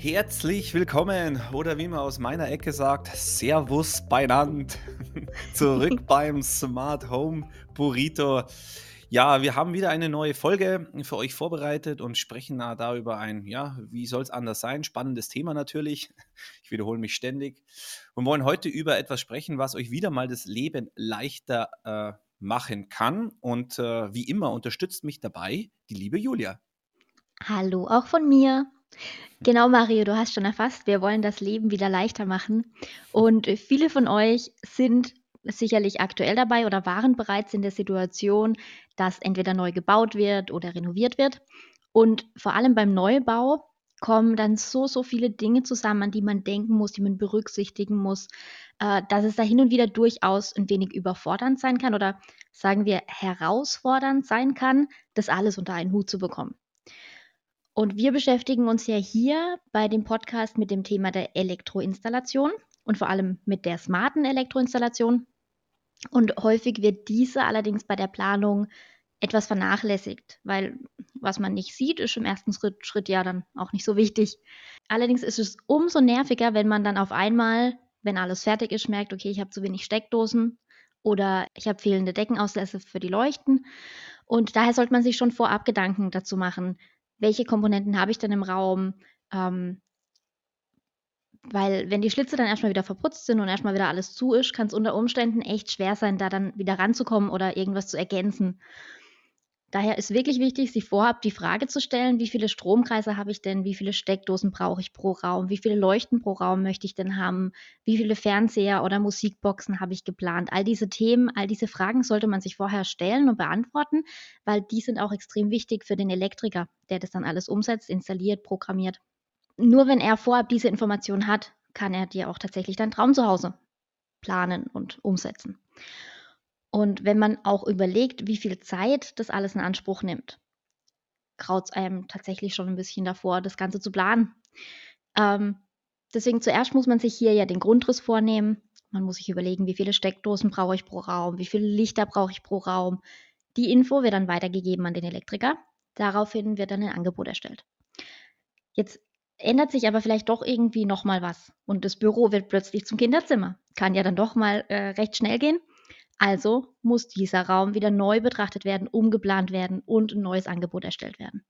Herzlich willkommen oder wie man aus meiner Ecke sagt, Servus beinand. Zurück beim Smart Home Burrito. Ja, wir haben wieder eine neue Folge für euch vorbereitet und sprechen da über ein, ja, wie soll es anders sein? Spannendes Thema natürlich. Ich wiederhole mich ständig. Und wollen heute über etwas sprechen, was euch wieder mal das Leben leichter äh, machen kann. Und äh, wie immer unterstützt mich dabei die liebe Julia. Hallo auch von mir. Genau, Mario, du hast schon erfasst, wir wollen das Leben wieder leichter machen. Und viele von euch sind sicherlich aktuell dabei oder waren bereits in der Situation, dass entweder neu gebaut wird oder renoviert wird. Und vor allem beim Neubau kommen dann so, so viele Dinge zusammen, an die man denken muss, die man berücksichtigen muss, äh, dass es da hin und wieder durchaus ein wenig überfordernd sein kann oder sagen wir herausfordernd sein kann, das alles unter einen Hut zu bekommen. Und wir beschäftigen uns ja hier bei dem Podcast mit dem Thema der Elektroinstallation und vor allem mit der smarten Elektroinstallation. Und häufig wird diese allerdings bei der Planung etwas vernachlässigt, weil was man nicht sieht, ist im ersten Schritt, ja dann auch nicht so wichtig. Allerdings ist es umso nerviger, wenn man dann auf einmal, wenn alles fertig ist, merkt, okay, ich habe zu wenig Steckdosen oder ich habe fehlende Deckenauslässe für die Leuchten. Und daher sollte man sich schon vorab Gedanken dazu machen, welche Komponenten habe ich denn im Raum? Ähm, weil wenn die Schlitze dann erstmal wieder verputzt sind und erstmal wieder alles zu ist, kann es unter Umständen echt schwer sein, da dann wieder ranzukommen oder irgendwas zu ergänzen. Daher ist wirklich wichtig, sich vorab die Frage zu stellen, wie viele Stromkreise habe ich denn, wie viele Steckdosen brauche ich pro Raum, wie viele Leuchten pro Raum möchte ich denn haben, wie viele Fernseher oder Musikboxen habe ich geplant. All diese Themen, all diese Fragen sollte man sich vorher stellen und beantworten, weil die sind auch extrem wichtig für den Elektriker, der das dann alles umsetzt, installiert, programmiert. Nur wenn er vorab diese Information hat, kann er dir auch tatsächlich dein Traum zu Hause planen und umsetzen. Und wenn man auch überlegt, wie viel Zeit das alles in Anspruch nimmt, graut es einem tatsächlich schon ein bisschen davor, das Ganze zu planen. Ähm, deswegen zuerst muss man sich hier ja den Grundriss vornehmen. Man muss sich überlegen, wie viele Steckdosen brauche ich pro Raum, wie viele Lichter brauche ich pro Raum. Die Info wird dann weitergegeben an den Elektriker. Daraufhin wird dann ein Angebot erstellt. Jetzt ändert sich aber vielleicht doch irgendwie nochmal was und das Büro wird plötzlich zum Kinderzimmer. Kann ja dann doch mal äh, recht schnell gehen. Also muss dieser Raum wieder neu betrachtet werden, umgeplant werden und ein neues Angebot erstellt werden.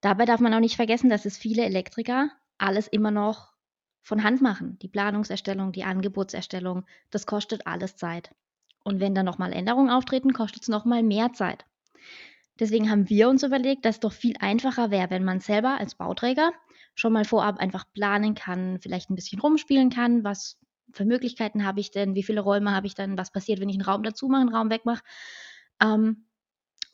Dabei darf man auch nicht vergessen, dass es viele Elektriker alles immer noch von Hand machen. Die Planungserstellung, die Angebotserstellung, das kostet alles Zeit. Und wenn dann nochmal Änderungen auftreten, kostet es nochmal mehr Zeit. Deswegen haben wir uns überlegt, dass es doch viel einfacher wäre, wenn man selber als Bauträger schon mal vorab einfach planen kann, vielleicht ein bisschen rumspielen kann, was für Möglichkeiten habe ich denn, wie viele Räume habe ich dann, was passiert, wenn ich einen Raum dazu mache, einen Raum wegmache. Ähm,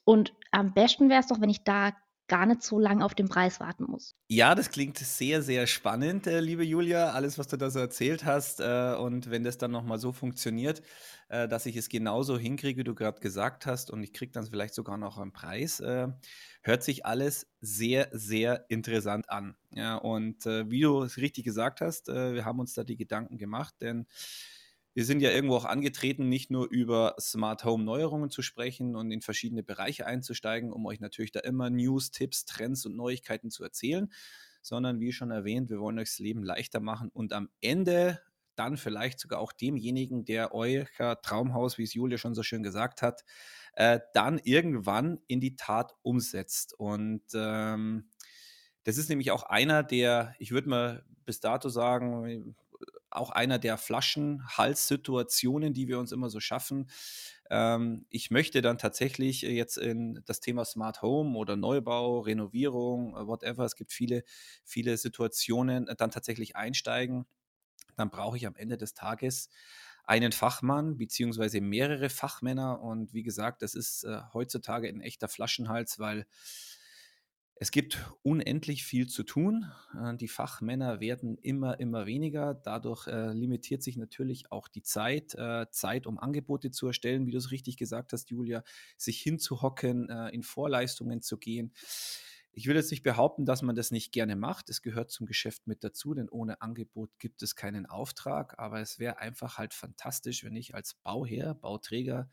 und am besten wäre es doch, wenn ich da gar nicht so lange auf den Preis warten muss. Ja, das klingt sehr, sehr spannend, äh, liebe Julia, alles, was du da so erzählt hast. Äh, und wenn das dann nochmal so funktioniert, äh, dass ich es genauso hinkriege, wie du gerade gesagt hast, und ich kriege dann vielleicht sogar noch einen Preis, äh, hört sich alles sehr, sehr interessant an. Ja, und äh, wie du es richtig gesagt hast, äh, wir haben uns da die Gedanken gemacht, denn wir sind ja irgendwo auch angetreten, nicht nur über Smart Home Neuerungen zu sprechen und in verschiedene Bereiche einzusteigen, um euch natürlich da immer News, Tipps, Trends und Neuigkeiten zu erzählen, sondern wie schon erwähnt, wir wollen euch das Leben leichter machen und am Ende dann vielleicht sogar auch demjenigen, der euer Traumhaus, wie es Julia schon so schön gesagt hat, äh, dann irgendwann in die Tat umsetzt. Und ähm, das ist nämlich auch einer der, ich würde mal bis dato sagen, auch einer der Flaschenhalssituationen, die wir uns immer so schaffen. Ähm, ich möchte dann tatsächlich jetzt in das Thema Smart Home oder Neubau, Renovierung, äh, whatever, es gibt viele, viele Situationen, äh, dann tatsächlich einsteigen. Dann brauche ich am Ende des Tages einen Fachmann beziehungsweise mehrere Fachmänner. Und wie gesagt, das ist äh, heutzutage ein echter Flaschenhals, weil es gibt unendlich viel zu tun. Äh, die Fachmänner werden immer, immer weniger. Dadurch äh, limitiert sich natürlich auch die Zeit, äh, Zeit, um Angebote zu erstellen, wie du es richtig gesagt hast, Julia, sich hinzuhocken, äh, in Vorleistungen zu gehen. Ich will jetzt nicht behaupten, dass man das nicht gerne macht. Es gehört zum Geschäft mit dazu, denn ohne Angebot gibt es keinen Auftrag. Aber es wäre einfach halt fantastisch, wenn ich als Bauherr, Bauträger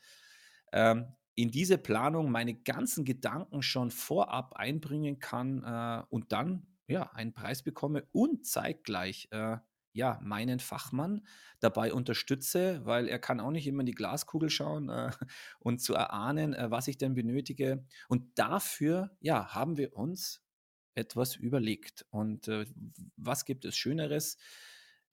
ähm, in diese Planung meine ganzen Gedanken schon vorab einbringen kann äh, und dann ja, einen Preis bekomme und zeitgleich äh, ja, meinen Fachmann dabei unterstütze, weil er kann auch nicht immer in die Glaskugel schauen äh, und zu erahnen, äh, was ich denn benötige. Und dafür, ja, haben wir uns etwas überlegt. Und äh, was gibt es Schöneres,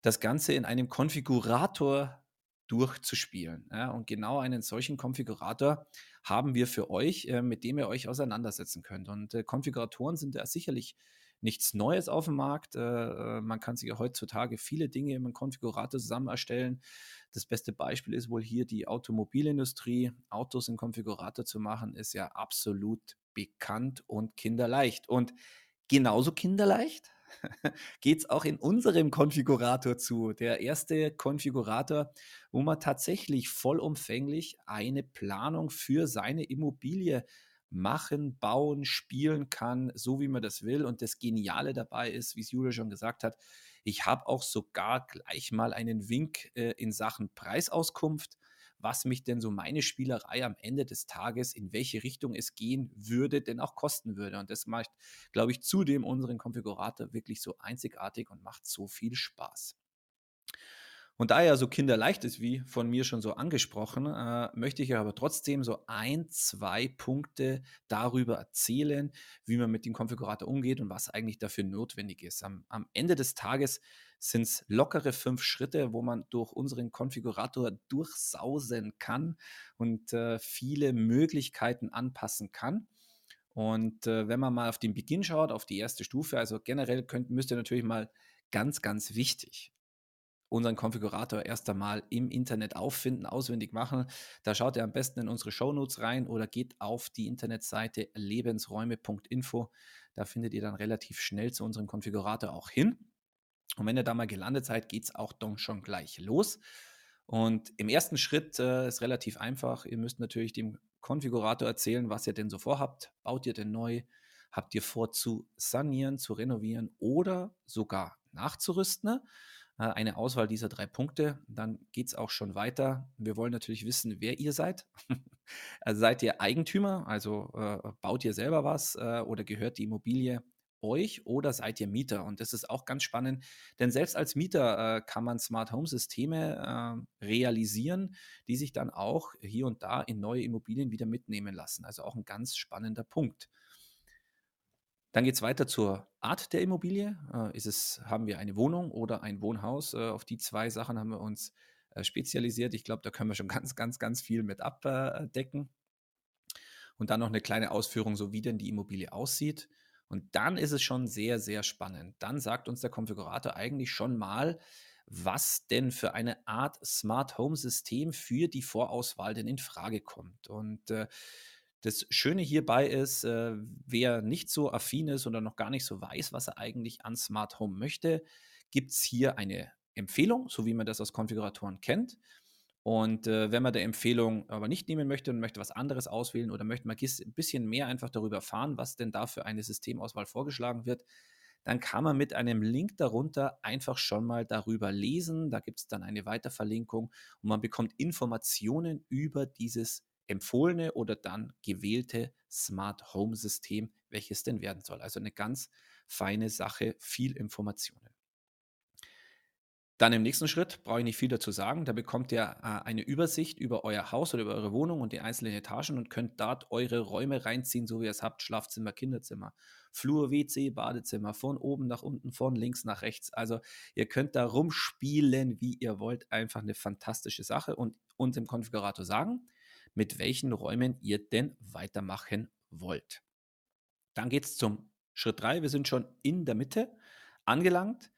das Ganze in einem Konfigurator durchzuspielen. Ja, und genau einen solchen Konfigurator haben wir für euch, äh, mit dem ihr euch auseinandersetzen könnt. Und äh, Konfiguratoren sind ja sicherlich nichts Neues auf dem Markt. Äh, äh, man kann sich ja heutzutage viele Dinge im Konfigurator zusammen erstellen. Das beste Beispiel ist wohl hier die Automobilindustrie. Autos im Konfigurator zu machen, ist ja absolut bekannt und kinderleicht. Und genauso kinderleicht geht es auch in unserem Konfigurator zu. Der erste Konfigurator, wo man tatsächlich vollumfänglich eine Planung für seine Immobilie machen, bauen, spielen kann, so wie man das will. Und das Geniale dabei ist, wie es Julia schon gesagt hat, ich habe auch sogar gleich mal einen Wink äh, in Sachen Preisauskunft was mich denn so meine Spielerei am Ende des Tages, in welche Richtung es gehen würde, denn auch kosten würde. Und das macht, glaube ich, zudem unseren Konfigurator wirklich so einzigartig und macht so viel Spaß. Und da er so kinderleicht ist, wie von mir schon so angesprochen, äh, möchte ich aber trotzdem so ein, zwei Punkte darüber erzählen, wie man mit dem Konfigurator umgeht und was eigentlich dafür notwendig ist. Am, am Ende des Tages sind es lockere fünf Schritte, wo man durch unseren Konfigurator durchsausen kann und äh, viele Möglichkeiten anpassen kann. Und äh, wenn man mal auf den Beginn schaut, auf die erste Stufe, also generell könnt, müsst ihr natürlich mal ganz, ganz wichtig unseren Konfigurator erst einmal im Internet auffinden, auswendig machen. Da schaut ihr am besten in unsere Shownotes rein oder geht auf die Internetseite lebensräume.info. Da findet ihr dann relativ schnell zu unserem Konfigurator auch hin. Und wenn ihr da mal gelandet seid, geht es auch dann schon gleich los. Und im ersten Schritt äh, ist relativ einfach. Ihr müsst natürlich dem Konfigurator erzählen, was ihr denn so vorhabt. Baut ihr denn neu? Habt ihr vor zu sanieren, zu renovieren oder sogar nachzurüsten? Äh, eine Auswahl dieser drei Punkte. Dann geht es auch schon weiter. Wir wollen natürlich wissen, wer ihr seid. also seid ihr Eigentümer, also äh, baut ihr selber was äh, oder gehört die Immobilie euch oder seid ihr Mieter? Und das ist auch ganz spannend, denn selbst als Mieter äh, kann man Smart Home Systeme äh, realisieren, die sich dann auch hier und da in neue Immobilien wieder mitnehmen lassen. Also auch ein ganz spannender Punkt. Dann geht es weiter zur Art der Immobilie. Äh, ist es, haben wir eine Wohnung oder ein Wohnhaus? Äh, auf die zwei Sachen haben wir uns äh, spezialisiert. Ich glaube, da können wir schon ganz, ganz, ganz viel mit abdecken. Und dann noch eine kleine Ausführung, so wie denn die Immobilie aussieht. Und dann ist es schon sehr, sehr spannend. Dann sagt uns der Konfigurator eigentlich schon mal, was denn für eine Art Smart Home System für die Vorauswahl denn in Frage kommt. Und äh, das Schöne hierbei ist, äh, wer nicht so affin ist oder noch gar nicht so weiß, was er eigentlich an Smart Home möchte, gibt es hier eine Empfehlung, so wie man das aus Konfiguratoren kennt. Und äh, wenn man der Empfehlung aber nicht nehmen möchte und möchte was anderes auswählen oder möchte mal ein bisschen mehr einfach darüber erfahren, was denn da für eine Systemauswahl vorgeschlagen wird, dann kann man mit einem Link darunter einfach schon mal darüber lesen. Da gibt es dann eine Weiterverlinkung und man bekommt Informationen über dieses empfohlene oder dann gewählte Smart Home System, welches denn werden soll. Also eine ganz feine Sache, viel Informationen. Dann im nächsten Schritt brauche ich nicht viel dazu sagen. Da bekommt ihr äh, eine Übersicht über euer Haus oder über eure Wohnung und die einzelnen Etagen und könnt dort eure Räume reinziehen, so wie ihr es habt: Schlafzimmer, Kinderzimmer, Flur, WC, Badezimmer, von oben nach unten, von links nach rechts. Also ihr könnt da rumspielen, wie ihr wollt. Einfach eine fantastische Sache und uns im Konfigurator sagen, mit welchen Räumen ihr denn weitermachen wollt. Dann geht es zum Schritt 3. Wir sind schon in der Mitte angelangt.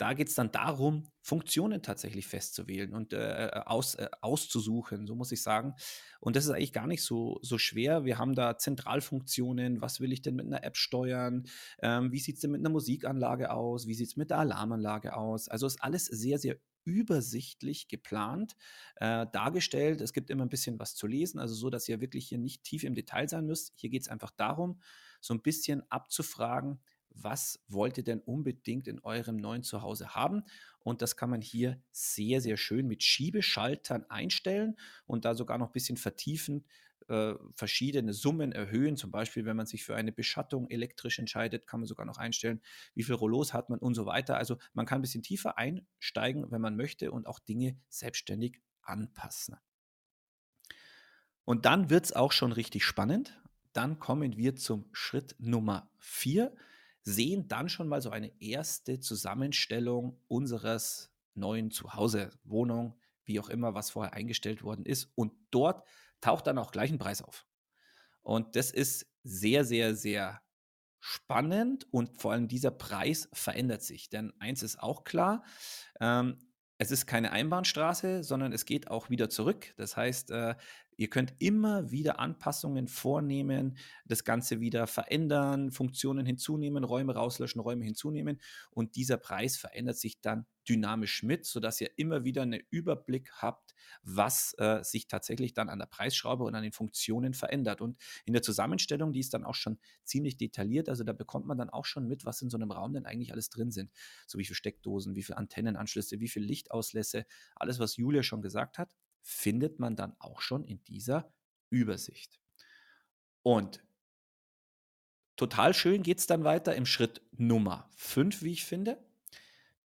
Da geht es dann darum, Funktionen tatsächlich festzuwählen und äh, äh, aus, äh, auszusuchen, so muss ich sagen. Und das ist eigentlich gar nicht so, so schwer. Wir haben da Zentralfunktionen. Was will ich denn mit einer App steuern? Ähm, wie sieht es denn mit einer Musikanlage aus? Wie sieht es mit der Alarmanlage aus? Also ist alles sehr, sehr übersichtlich geplant, äh, dargestellt. Es gibt immer ein bisschen was zu lesen, also so, dass ihr wirklich hier nicht tief im Detail sein müsst. Hier geht es einfach darum, so ein bisschen abzufragen, was wollt ihr denn unbedingt in eurem neuen Zuhause haben? Und das kann man hier sehr, sehr schön mit Schiebeschaltern einstellen und da sogar noch ein bisschen vertiefen, äh, verschiedene Summen erhöhen. Zum Beispiel, wenn man sich für eine Beschattung elektrisch entscheidet, kann man sogar noch einstellen, wie viel Rollos hat man und so weiter. Also man kann ein bisschen tiefer einsteigen, wenn man möchte und auch Dinge selbstständig anpassen. Und dann wird es auch schon richtig spannend. Dann kommen wir zum Schritt Nummer vier, sehen dann schon mal so eine erste Zusammenstellung unseres neuen Zuhause, Wohnung, wie auch immer, was vorher eingestellt worden ist. Und dort taucht dann auch gleich ein Preis auf. Und das ist sehr, sehr, sehr spannend und vor allem dieser Preis verändert sich. Denn eins ist auch klar, ähm, es ist keine Einbahnstraße, sondern es geht auch wieder zurück. Das heißt, äh, Ihr könnt immer wieder Anpassungen vornehmen, das Ganze wieder verändern, Funktionen hinzunehmen, Räume rauslöschen, Räume hinzunehmen und dieser Preis verändert sich dann dynamisch mit, sodass ihr immer wieder einen Überblick habt, was äh, sich tatsächlich dann an der Preisschraube und an den Funktionen verändert. Und in der Zusammenstellung, die ist dann auch schon ziemlich detailliert, also da bekommt man dann auch schon mit, was in so einem Raum denn eigentlich alles drin sind. So wie viele Steckdosen, wie viele Antennenanschlüsse, wie viele Lichtauslässe, alles, was Julia schon gesagt hat findet man dann auch schon in dieser Übersicht. Und total schön geht es dann weiter im Schritt Nummer 5, wie ich finde.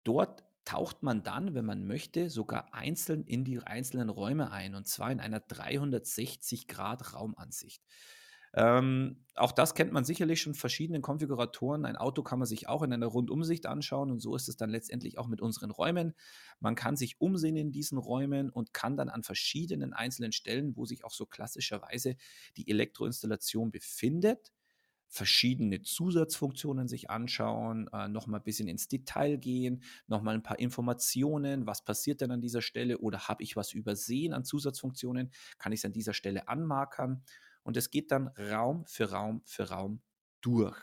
Dort taucht man dann, wenn man möchte, sogar einzeln in die einzelnen Räume ein, und zwar in einer 360-Grad-Raumansicht. Ähm, auch das kennt man sicherlich schon verschiedenen Konfiguratoren. Ein Auto kann man sich auch in einer Rundumsicht anschauen und so ist es dann letztendlich auch mit unseren Räumen. Man kann sich umsehen in diesen Räumen und kann dann an verschiedenen einzelnen Stellen, wo sich auch so klassischerweise die Elektroinstallation befindet, verschiedene Zusatzfunktionen sich anschauen, äh, nochmal ein bisschen ins Detail gehen, nochmal ein paar Informationen, was passiert denn an dieser Stelle oder habe ich was übersehen an Zusatzfunktionen, kann ich es an dieser Stelle anmarkern und es geht dann Raum für Raum für Raum durch.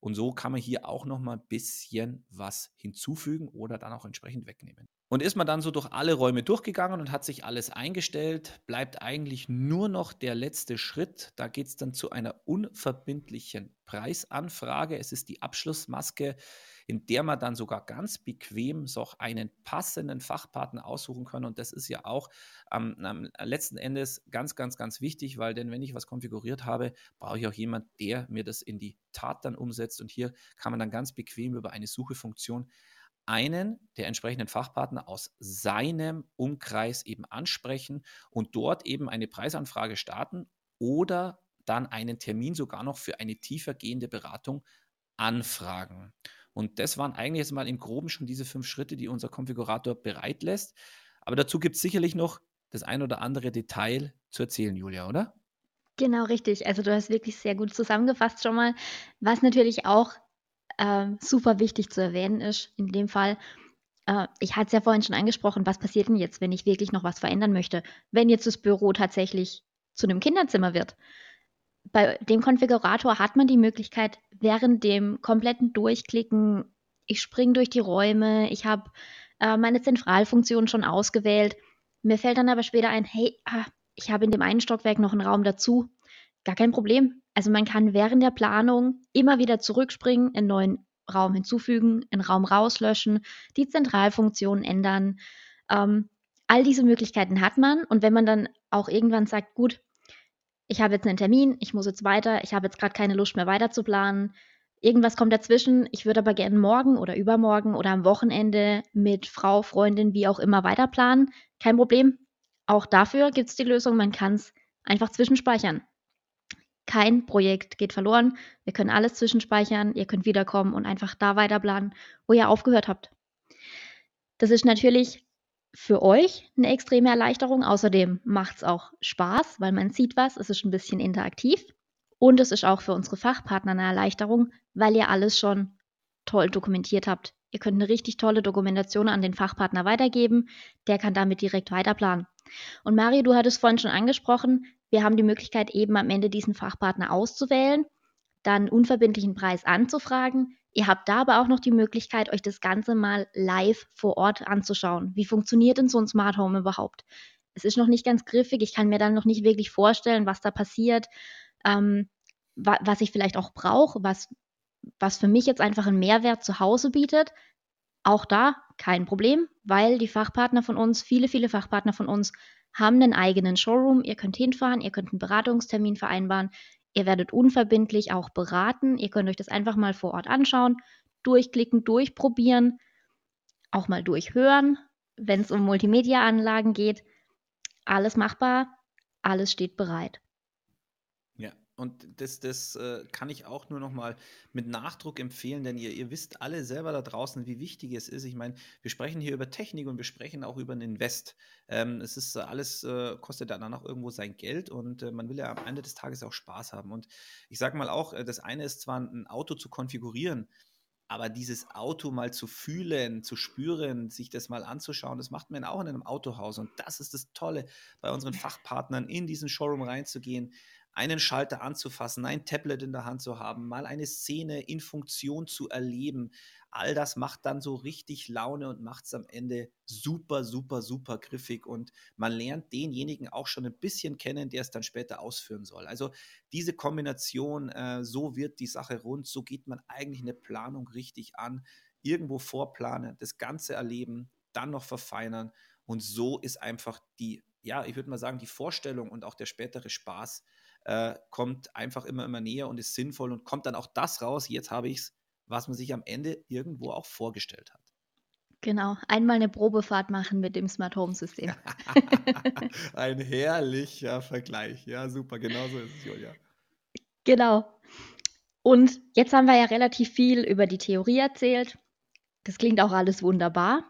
Und so kann man hier auch noch mal ein bisschen was hinzufügen oder dann auch entsprechend wegnehmen. Und ist man dann so durch alle Räume durchgegangen und hat sich alles eingestellt, bleibt eigentlich nur noch der letzte Schritt. Da geht es dann zu einer unverbindlichen Preisanfrage. Es ist die Abschlussmaske, in der man dann sogar ganz bequem so einen passenden Fachpartner aussuchen kann. Und das ist ja auch am, am letzten Endes ganz, ganz, ganz wichtig, weil denn wenn ich was konfiguriert habe, brauche ich auch jemanden, der mir das in die Tat dann umsetzt. Und hier kann man dann ganz bequem über eine Suchefunktion einen der entsprechenden Fachpartner aus seinem Umkreis eben ansprechen und dort eben eine Preisanfrage starten oder dann einen Termin sogar noch für eine tiefer gehende Beratung anfragen. Und das waren eigentlich jetzt mal im Groben schon diese fünf Schritte, die unser Konfigurator bereit lässt. Aber dazu gibt es sicherlich noch das ein oder andere Detail zu erzählen, Julia, oder? Genau, richtig. Also du hast wirklich sehr gut zusammengefasst schon mal. Was natürlich auch ähm, super wichtig zu erwähnen ist, in dem Fall, äh, ich hatte es ja vorhin schon angesprochen, was passiert denn jetzt, wenn ich wirklich noch was verändern möchte? Wenn jetzt das Büro tatsächlich zu einem Kinderzimmer wird. Bei dem Konfigurator hat man die Möglichkeit, während dem kompletten Durchklicken, ich springe durch die Räume, ich habe äh, meine Zentralfunktion schon ausgewählt. Mir fällt dann aber später ein, hey, ah, ich habe in dem einen Stockwerk noch einen Raum dazu. Gar kein Problem. Also man kann während der Planung immer wieder zurückspringen, einen neuen Raum hinzufügen, einen Raum rauslöschen, die Zentralfunktion ändern. Ähm, all diese Möglichkeiten hat man. Und wenn man dann auch irgendwann sagt, gut, ich habe jetzt einen Termin, ich muss jetzt weiter, ich habe jetzt gerade keine Lust mehr weiter zu planen, irgendwas kommt dazwischen, ich würde aber gerne morgen oder übermorgen oder am Wochenende mit Frau, Freundin, wie auch immer weiter planen, kein Problem. Auch dafür gibt es die Lösung, man kann es einfach zwischenspeichern. Kein Projekt geht verloren. Wir können alles zwischenspeichern. Ihr könnt wiederkommen und einfach da weiterplanen, wo ihr aufgehört habt. Das ist natürlich für euch eine extreme Erleichterung. Außerdem macht es auch Spaß, weil man sieht was. Es ist ein bisschen interaktiv. Und es ist auch für unsere Fachpartner eine Erleichterung, weil ihr alles schon toll dokumentiert habt. Ihr könnt eine richtig tolle Dokumentation an den Fachpartner weitergeben. Der kann damit direkt weiterplanen. Und Mario, du hattest vorhin schon angesprochen, wir haben die Möglichkeit, eben am Ende diesen Fachpartner auszuwählen, dann unverbindlichen Preis anzufragen. Ihr habt da aber auch noch die Möglichkeit, euch das Ganze mal live vor Ort anzuschauen. Wie funktioniert denn so ein Smart Home überhaupt? Es ist noch nicht ganz griffig. Ich kann mir dann noch nicht wirklich vorstellen, was da passiert, ähm, wa was ich vielleicht auch brauche, was, was für mich jetzt einfach einen Mehrwert zu Hause bietet. Auch da kein Problem, weil die Fachpartner von uns, viele, viele Fachpartner von uns, haben einen eigenen Showroom. Ihr könnt hinfahren, ihr könnt einen Beratungstermin vereinbaren, ihr werdet unverbindlich auch beraten. Ihr könnt euch das einfach mal vor Ort anschauen, durchklicken, durchprobieren, auch mal durchhören, wenn es um Multimedia-Anlagen geht. Alles machbar, alles steht bereit. Und das, das äh, kann ich auch nur noch mal mit Nachdruck empfehlen, denn ihr, ihr wisst alle selber da draußen, wie wichtig es ist. Ich meine, wir sprechen hier über Technik und wir sprechen auch über einen Invest. Ähm, es ist alles, äh, kostet dann auch irgendwo sein Geld und äh, man will ja am Ende des Tages auch Spaß haben. Und ich sage mal auch, äh, das eine ist zwar ein Auto zu konfigurieren, aber dieses Auto mal zu fühlen, zu spüren, sich das mal anzuschauen, das macht man auch in einem Autohaus. Und das ist das Tolle, bei unseren Fachpartnern in diesen Showroom reinzugehen einen Schalter anzufassen, ein Tablet in der Hand zu haben, mal eine Szene in Funktion zu erleben. All das macht dann so richtig Laune und macht es am Ende super, super, super griffig. Und man lernt denjenigen auch schon ein bisschen kennen, der es dann später ausführen soll. Also diese Kombination, äh, so wird die Sache rund, so geht man eigentlich eine Planung richtig an. Irgendwo vorplanen, das Ganze erleben, dann noch verfeinern. Und so ist einfach die, ja, ich würde mal sagen, die Vorstellung und auch der spätere Spaß äh, kommt einfach immer, immer näher und ist sinnvoll und kommt dann auch das raus, jetzt habe ich es, was man sich am Ende irgendwo auch vorgestellt hat. Genau, einmal eine Probefahrt machen mit dem Smart Home System. Ein herrlicher Vergleich. Ja, super, genau so ist es, Julia. Genau. Und jetzt haben wir ja relativ viel über die Theorie erzählt. Das klingt auch alles wunderbar.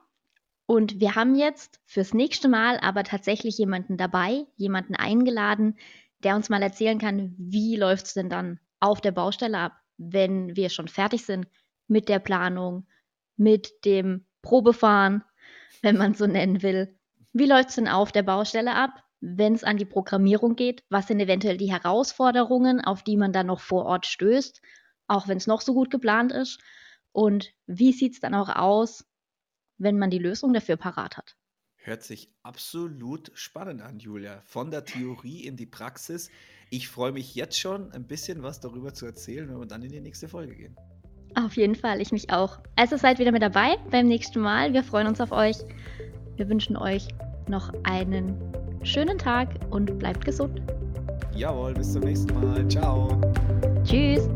Und wir haben jetzt fürs nächste Mal aber tatsächlich jemanden dabei, jemanden eingeladen, der uns mal erzählen kann, wie läuft es denn dann auf der Baustelle ab, wenn wir schon fertig sind mit der Planung, mit dem Probefahren, wenn man so nennen will. Wie läuft es denn auf der Baustelle ab, wenn es an die Programmierung geht? Was sind eventuell die Herausforderungen, auf die man dann noch vor Ort stößt, auch wenn es noch so gut geplant ist? Und wie sieht es dann auch aus, wenn man die Lösung dafür parat hat? Hört sich absolut spannend an, Julia. Von der Theorie in die Praxis. Ich freue mich jetzt schon, ein bisschen was darüber zu erzählen, wenn wir dann in die nächste Folge gehen. Auf jeden Fall, ich mich auch. Also seid wieder mit dabei beim nächsten Mal. Wir freuen uns auf euch. Wir wünschen euch noch einen schönen Tag und bleibt gesund. Jawohl, bis zum nächsten Mal. Ciao. Tschüss.